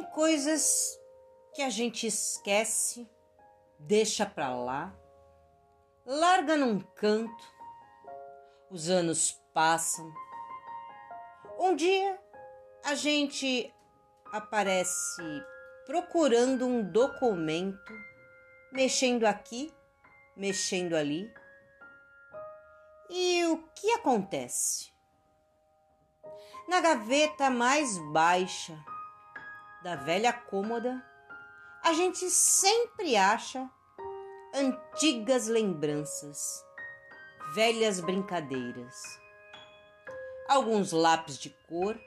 coisas que a gente esquece, deixa pra lá, larga num canto, os anos passam. Um dia a gente aparece procurando um documento, mexendo aqui, mexendo ali. E o que acontece? Na gaveta mais baixa da velha cômoda, a gente sempre acha antigas lembranças, velhas brincadeiras, alguns lápis de cor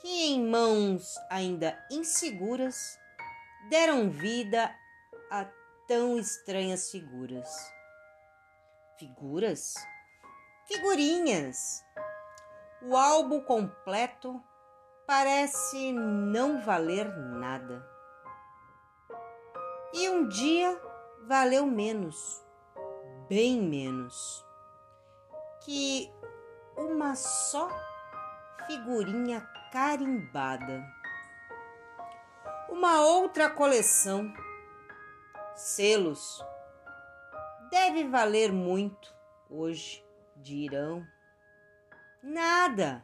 que, em mãos ainda inseguras, deram vida a tão estranhas figuras. Figuras? Figurinhas! O álbum completo parece não valer nada. E um dia valeu menos, bem menos, que uma só figurinha carimbada. Uma outra coleção, selos, deve valer muito hoje, dirão. Nada.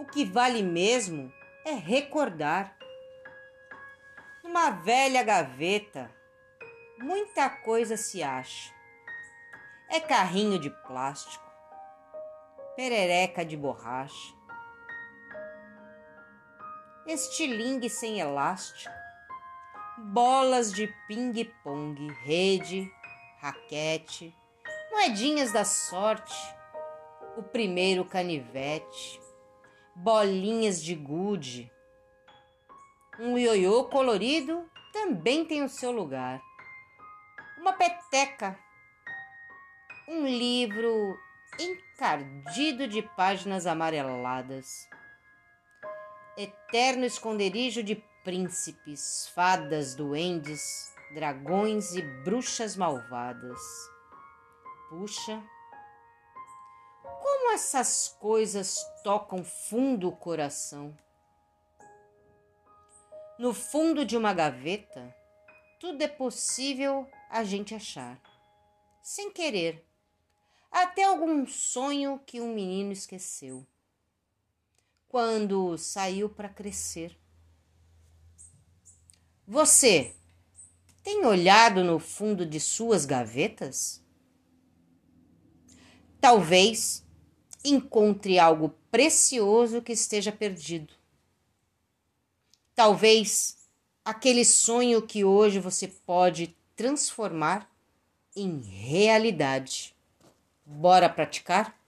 O que vale mesmo é recordar. Numa velha gaveta, muita coisa se acha. É carrinho de plástico, perereca de borracha, estilingue sem elástico, bolas de ping-pong, rede, raquete, moedinhas da sorte, o primeiro canivete, bolinhas de gude. Um ioiô colorido também tem o seu lugar. Uma peteca, um livro encardido de páginas amareladas eterno esconderijo de príncipes, fadas, duendes, dragões e bruxas malvadas. Puxa, essas coisas tocam fundo o coração. No fundo de uma gaveta, tudo é possível a gente achar, sem querer, até algum sonho que um menino esqueceu quando saiu para crescer. Você tem olhado no fundo de suas gavetas? Talvez encontre algo precioso que esteja perdido. Talvez aquele sonho que hoje você pode transformar em realidade. Bora praticar?